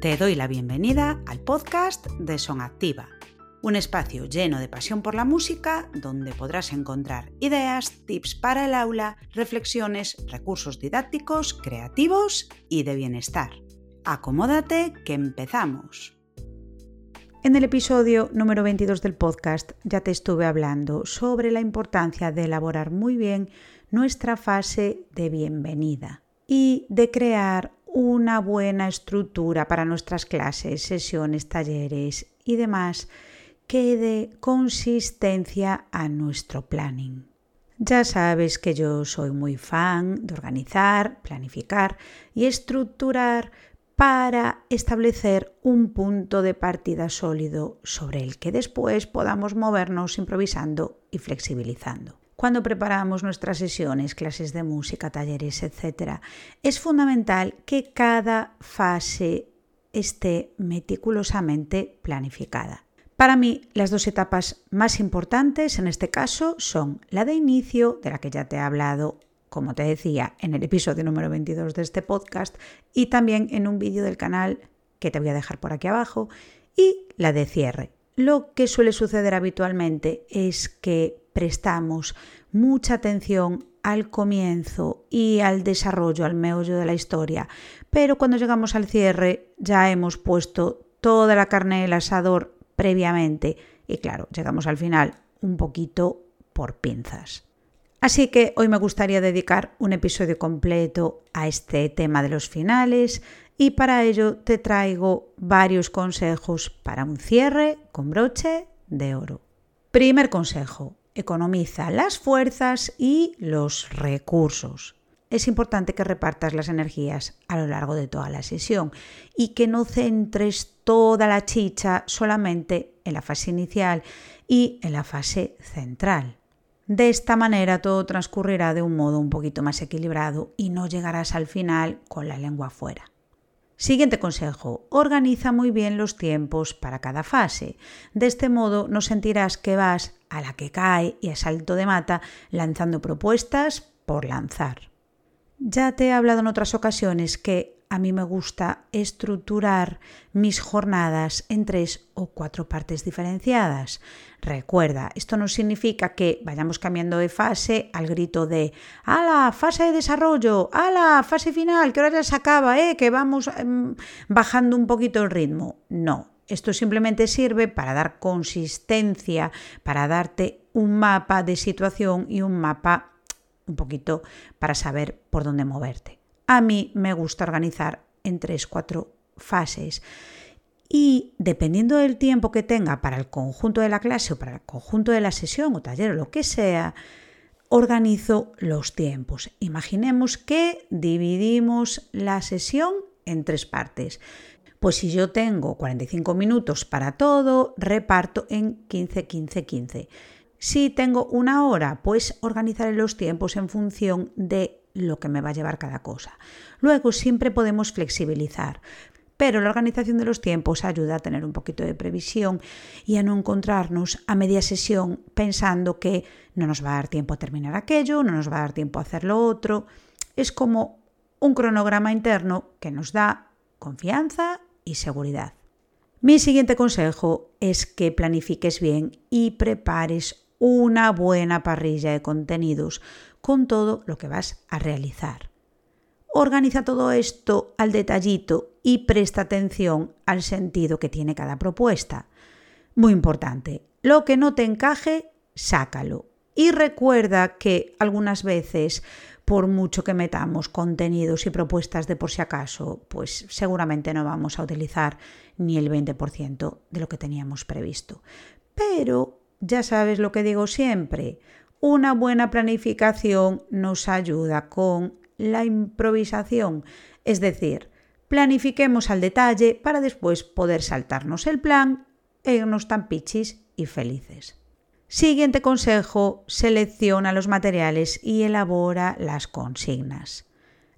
Te doy la bienvenida al podcast de Son Activa, un espacio lleno de pasión por la música donde podrás encontrar ideas, tips para el aula, reflexiones, recursos didácticos, creativos y de bienestar. Acomódate que empezamos. En el episodio número 22 del podcast ya te estuve hablando sobre la importancia de elaborar muy bien nuestra fase de bienvenida y de crear una buena estructura para nuestras clases, sesiones, talleres y demás que dé consistencia a nuestro planning. Ya sabes que yo soy muy fan de organizar, planificar y estructurar para establecer un punto de partida sólido sobre el que después podamos movernos improvisando y flexibilizando cuando preparamos nuestras sesiones, clases de música, talleres, etc., es fundamental que cada fase esté meticulosamente planificada. Para mí, las dos etapas más importantes en este caso son la de inicio, de la que ya te he hablado, como te decía, en el episodio número 22 de este podcast y también en un vídeo del canal que te voy a dejar por aquí abajo, y la de cierre. Lo que suele suceder habitualmente es que prestamos mucha atención al comienzo y al desarrollo, al meollo de la historia, pero cuando llegamos al cierre ya hemos puesto toda la carne del asador previamente y claro, llegamos al final un poquito por pinzas. Así que hoy me gustaría dedicar un episodio completo a este tema de los finales y para ello te traigo varios consejos para un cierre con broche de oro. Primer consejo, economiza las fuerzas y los recursos. Es importante que repartas las energías a lo largo de toda la sesión y que no centres toda la chicha solamente en la fase inicial y en la fase central. De esta manera todo transcurrirá de un modo un poquito más equilibrado y no llegarás al final con la lengua fuera. Siguiente consejo, organiza muy bien los tiempos para cada fase. De este modo no sentirás que vas a la que cae y a salto de mata lanzando propuestas por lanzar. Ya te he hablado en otras ocasiones que a mí me gusta estructurar mis jornadas en tres o cuatro partes diferenciadas. Recuerda, esto no significa que vayamos cambiando de fase al grito de ¡Hala! Fase de desarrollo, ¡Hala! Fase final, que ahora ya se acaba, ¿eh? que vamos em, bajando un poquito el ritmo. No, esto simplemente sirve para dar consistencia, para darte un mapa de situación y un mapa un poquito para saber por dónde moverte. A mí me gusta organizar en tres, cuatro fases. Y dependiendo del tiempo que tenga para el conjunto de la clase o para el conjunto de la sesión o taller o lo que sea, organizo los tiempos. Imaginemos que dividimos la sesión en tres partes. Pues si yo tengo 45 minutos para todo, reparto en 15, 15, 15. Si tengo una hora, pues organizaré los tiempos en función de lo que me va a llevar cada cosa. Luego siempre podemos flexibilizar, pero la organización de los tiempos ayuda a tener un poquito de previsión y a no encontrarnos a media sesión pensando que no nos va a dar tiempo a terminar aquello, no nos va a dar tiempo a hacer lo otro. Es como un cronograma interno que nos da confianza y seguridad. Mi siguiente consejo es que planifiques bien y prepares una buena parrilla de contenidos con todo lo que vas a realizar. Organiza todo esto al detallito y presta atención al sentido que tiene cada propuesta. Muy importante, lo que no te encaje, sácalo. Y recuerda que algunas veces, por mucho que metamos contenidos y propuestas de por si acaso, pues seguramente no vamos a utilizar ni el 20% de lo que teníamos previsto. Pero ya sabes lo que digo siempre, una buena planificación nos ayuda con la improvisación, es decir, planifiquemos al detalle para después poder saltarnos el plan e irnos tan pichis y felices. Siguiente consejo, selecciona los materiales y elabora las consignas.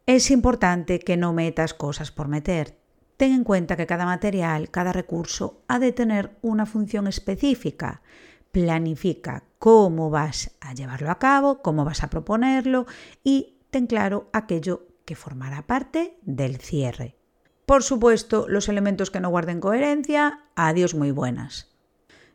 Es importante que no metas cosas por meter. Ten en cuenta que cada material, cada recurso ha de tener una función específica planifica cómo vas a llevarlo a cabo, cómo vas a proponerlo y ten claro aquello que formará parte del cierre. Por supuesto, los elementos que no guarden coherencia, adiós muy buenas.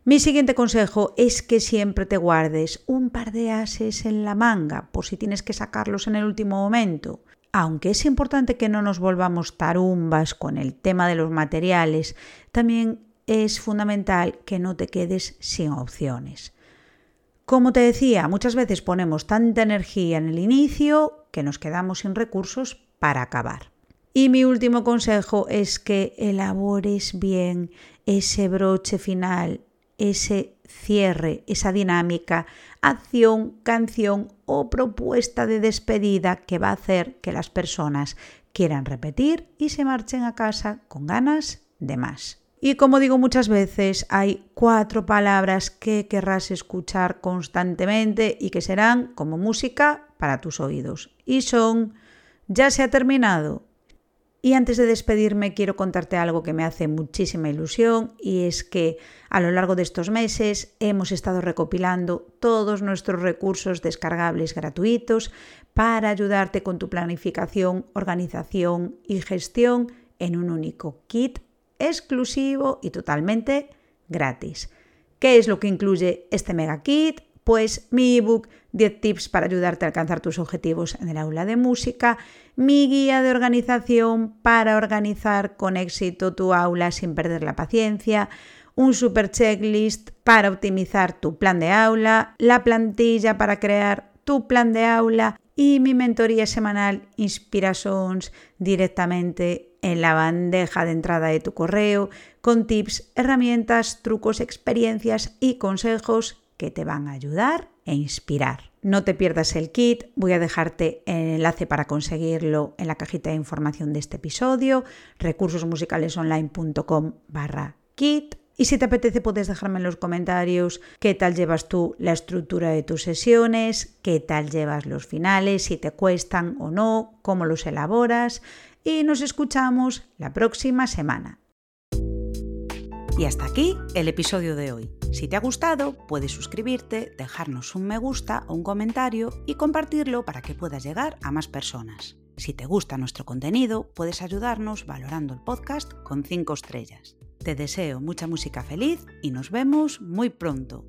Mi siguiente consejo es que siempre te guardes un par de ases en la manga por si tienes que sacarlos en el último momento. Aunque es importante que no nos volvamos tarumbas con el tema de los materiales, también es fundamental que no te quedes sin opciones. Como te decía, muchas veces ponemos tanta energía en el inicio que nos quedamos sin recursos para acabar. Y mi último consejo es que elabores bien ese broche final ese cierre, esa dinámica, acción, canción o propuesta de despedida que va a hacer que las personas quieran repetir y se marchen a casa con ganas de más. Y como digo muchas veces, hay cuatro palabras que querrás escuchar constantemente y que serán como música para tus oídos. Y son, ya se ha terminado, y antes de despedirme quiero contarte algo que me hace muchísima ilusión y es que a lo largo de estos meses hemos estado recopilando todos nuestros recursos descargables gratuitos para ayudarte con tu planificación, organización y gestión en un único kit exclusivo y totalmente gratis. ¿Qué es lo que incluye este mega kit? Pues mi ebook 10 tips para ayudarte a alcanzar tus objetivos en el aula de música, mi guía de organización para organizar con éxito tu aula sin perder la paciencia, un super checklist para optimizar tu plan de aula, la plantilla para crear tu plan de aula y mi mentoría semanal Inspirations directamente en la bandeja de entrada de tu correo con tips, herramientas, trucos, experiencias y consejos que te van a ayudar e inspirar. No te pierdas el kit, voy a dejarte el enlace para conseguirlo en la cajita de información de este episodio, recursosmusicalesonline.com barra kit. Y si te apetece puedes dejarme en los comentarios qué tal llevas tú la estructura de tus sesiones, qué tal llevas los finales, si te cuestan o no, cómo los elaboras. Y nos escuchamos la próxima semana. Y hasta aquí el episodio de hoy. Si te ha gustado, puedes suscribirte, dejarnos un me gusta o un comentario y compartirlo para que puedas llegar a más personas. Si te gusta nuestro contenido, puedes ayudarnos valorando el podcast con 5 estrellas. Te deseo mucha música feliz y nos vemos muy pronto.